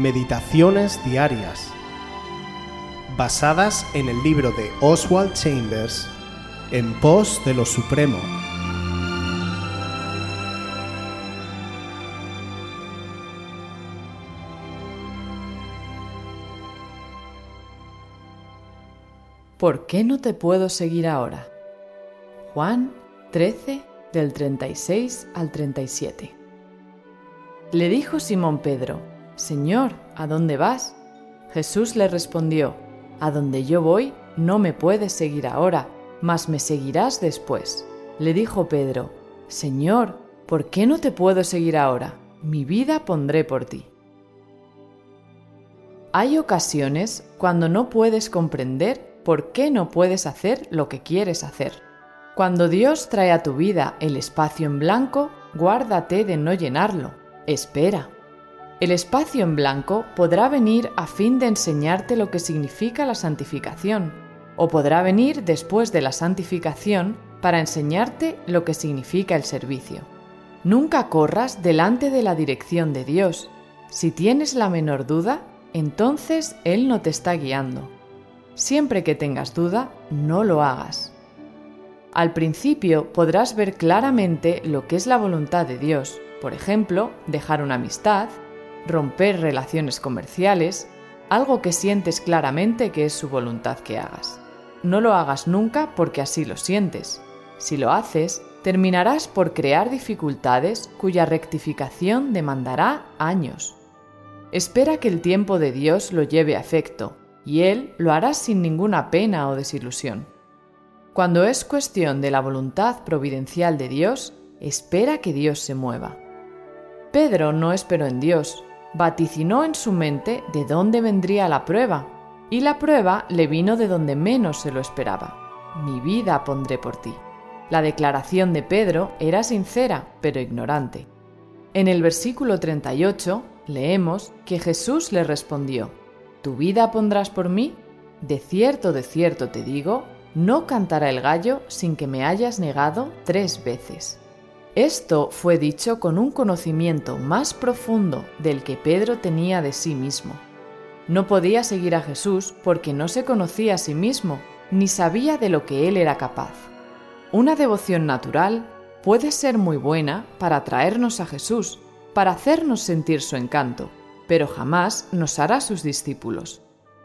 Meditaciones Diarias, basadas en el libro de Oswald Chambers, En pos de lo Supremo. ¿Por qué no te puedo seguir ahora? Juan 13 del 36 al 37. Le dijo Simón Pedro, Señor, ¿a dónde vas? Jesús le respondió, A donde yo voy, no me puedes seguir ahora, mas me seguirás después. Le dijo Pedro, Señor, ¿por qué no te puedo seguir ahora? Mi vida pondré por ti. Hay ocasiones cuando no puedes comprender por qué no puedes hacer lo que quieres hacer. Cuando Dios trae a tu vida el espacio en blanco, guárdate de no llenarlo. Espera. El espacio en blanco podrá venir a fin de enseñarte lo que significa la santificación, o podrá venir después de la santificación para enseñarte lo que significa el servicio. Nunca corras delante de la dirección de Dios. Si tienes la menor duda, entonces Él no te está guiando. Siempre que tengas duda, no lo hagas. Al principio podrás ver claramente lo que es la voluntad de Dios, por ejemplo, dejar una amistad, romper relaciones comerciales, algo que sientes claramente que es su voluntad que hagas. No lo hagas nunca porque así lo sientes. Si lo haces, terminarás por crear dificultades cuya rectificación demandará años. Espera que el tiempo de Dios lo lleve a efecto, y Él lo hará sin ninguna pena o desilusión. Cuando es cuestión de la voluntad providencial de Dios, espera que Dios se mueva. Pedro no esperó en Dios, vaticinó en su mente de dónde vendría la prueba, y la prueba le vino de donde menos se lo esperaba. Mi vida pondré por ti. La declaración de Pedro era sincera, pero ignorante. En el versículo 38 leemos que Jesús le respondió, ¿Tu vida pondrás por mí? De cierto, de cierto te digo, no cantará el gallo sin que me hayas negado tres veces. Esto fue dicho con un conocimiento más profundo del que Pedro tenía de sí mismo. No podía seguir a Jesús porque no se conocía a sí mismo, ni sabía de lo que él era capaz. Una devoción natural puede ser muy buena para atraernos a Jesús, para hacernos sentir su encanto, pero jamás nos hará sus discípulos.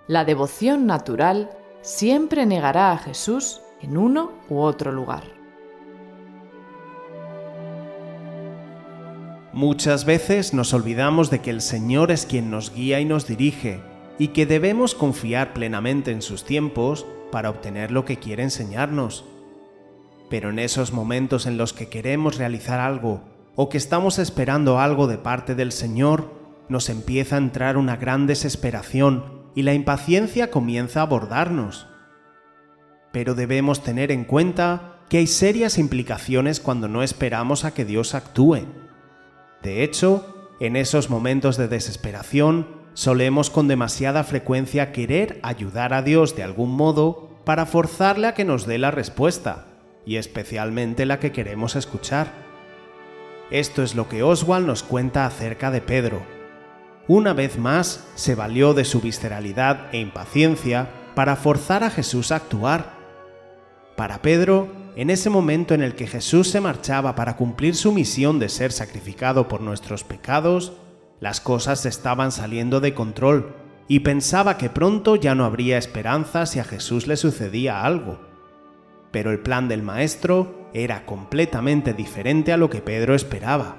La devoción natural siempre negará a Jesús en uno u otro lugar. Muchas veces nos olvidamos de que el Señor es quien nos guía y nos dirige, y que debemos confiar plenamente en sus tiempos para obtener lo que quiere enseñarnos. Pero en esos momentos en los que queremos realizar algo o que estamos esperando algo de parte del Señor, nos empieza a entrar una gran desesperación y la impaciencia comienza a abordarnos. Pero debemos tener en cuenta que hay serias implicaciones cuando no esperamos a que Dios actúe. De hecho, en esos momentos de desesperación, solemos con demasiada frecuencia querer ayudar a Dios de algún modo para forzarle a que nos dé la respuesta, y especialmente la que queremos escuchar. Esto es lo que Oswald nos cuenta acerca de Pedro, una vez más se valió de su visceralidad e impaciencia para forzar a Jesús a actuar. Para Pedro, en ese momento en el que Jesús se marchaba para cumplir su misión de ser sacrificado por nuestros pecados, las cosas estaban saliendo de control y pensaba que pronto ya no habría esperanza si a Jesús le sucedía algo. Pero el plan del Maestro era completamente diferente a lo que Pedro esperaba.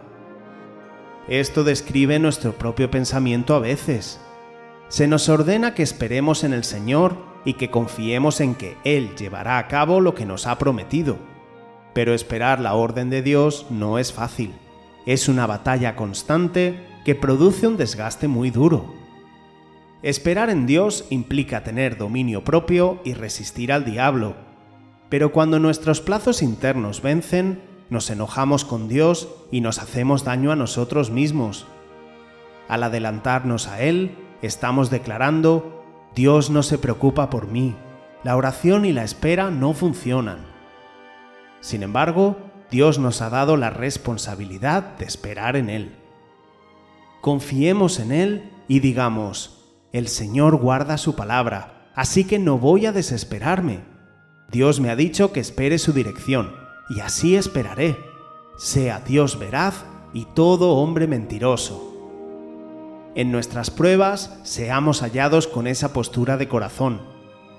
Esto describe nuestro propio pensamiento a veces. Se nos ordena que esperemos en el Señor y que confiemos en que Él llevará a cabo lo que nos ha prometido. Pero esperar la orden de Dios no es fácil. Es una batalla constante que produce un desgaste muy duro. Esperar en Dios implica tener dominio propio y resistir al diablo. Pero cuando nuestros plazos internos vencen, nos enojamos con Dios y nos hacemos daño a nosotros mismos. Al adelantarnos a Él, estamos declarando, Dios no se preocupa por mí, la oración y la espera no funcionan. Sin embargo, Dios nos ha dado la responsabilidad de esperar en Él. Confiemos en Él y digamos, el Señor guarda su palabra, así que no voy a desesperarme. Dios me ha dicho que espere su dirección, y así esperaré. Sea Dios veraz y todo hombre mentiroso. En nuestras pruebas seamos hallados con esa postura de corazón,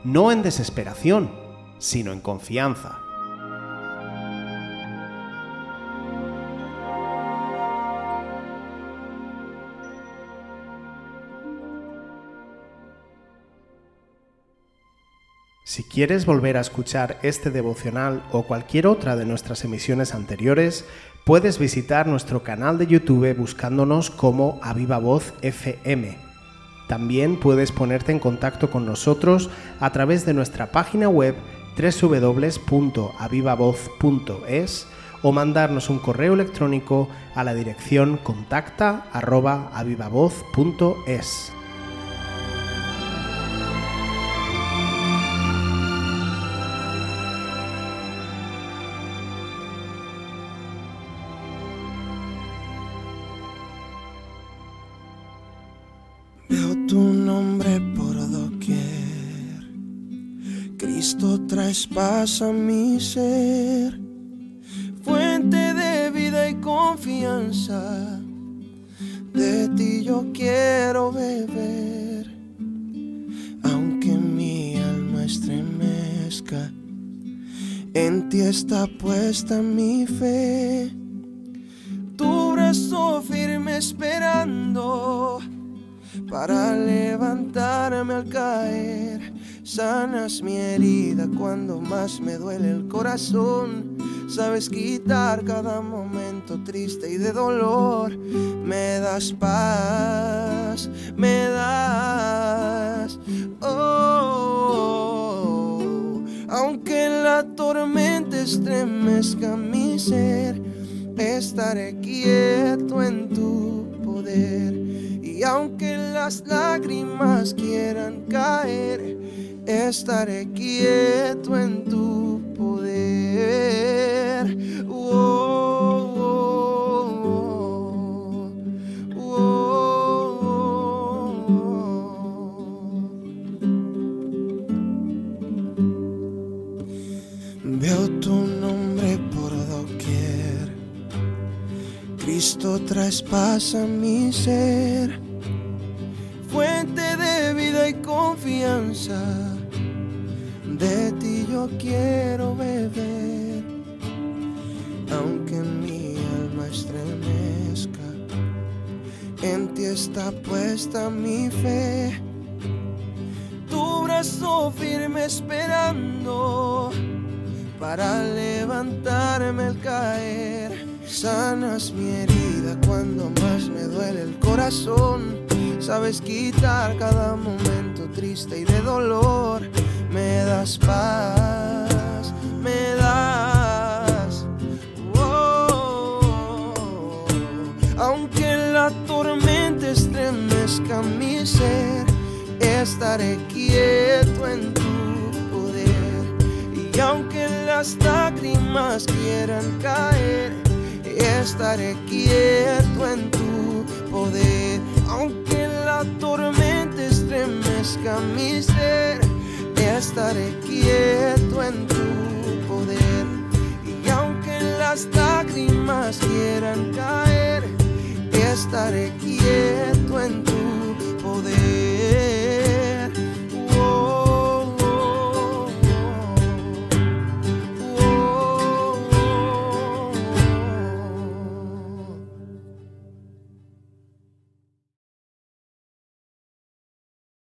no en desesperación, sino en confianza. Si quieres volver a escuchar este devocional o cualquier otra de nuestras emisiones anteriores, puedes visitar nuestro canal de YouTube buscándonos como Aviva Voz FM. También puedes ponerte en contacto con nosotros a través de nuestra página web www.avivavoz.es o mandarnos un correo electrónico a la dirección contacta@avivavoz.es. traspasa mi ser, fuente de vida y confianza. De ti yo quiero beber, aunque mi alma estremezca. En ti está puesta mi fe, tu brazo firme esperando para levantarme al caer Sanas mi herida cuando más me duele el corazón. Sabes quitar cada momento triste y de dolor. Me das paz, me das. Oh, aunque la tormenta estremezca mi ser, estaré quieto en tu poder. Y aunque las lágrimas quieran caer, estaré quieto en tu poder. Veo tu nombre por doquier. Cristo traspasa mi ser, de ti yo quiero beber, aunque mi alma estremezca. En ti está puesta mi fe, tu brazo firme esperando para levantarme al caer. Sanas mi herida cuando más me duele el corazón. Sabes quitar cada momento triste y de dolor me das paz, me das. Oh, aunque la tormenta estremezca mi ser, estaré quieto en tu poder. Y aunque las lágrimas quieran caer, estaré quieto en tu poder. Aunque la tormenta estremezca mi ser, estaré quieto en tu poder. Y aunque las lágrimas quieran caer, estaré quieto.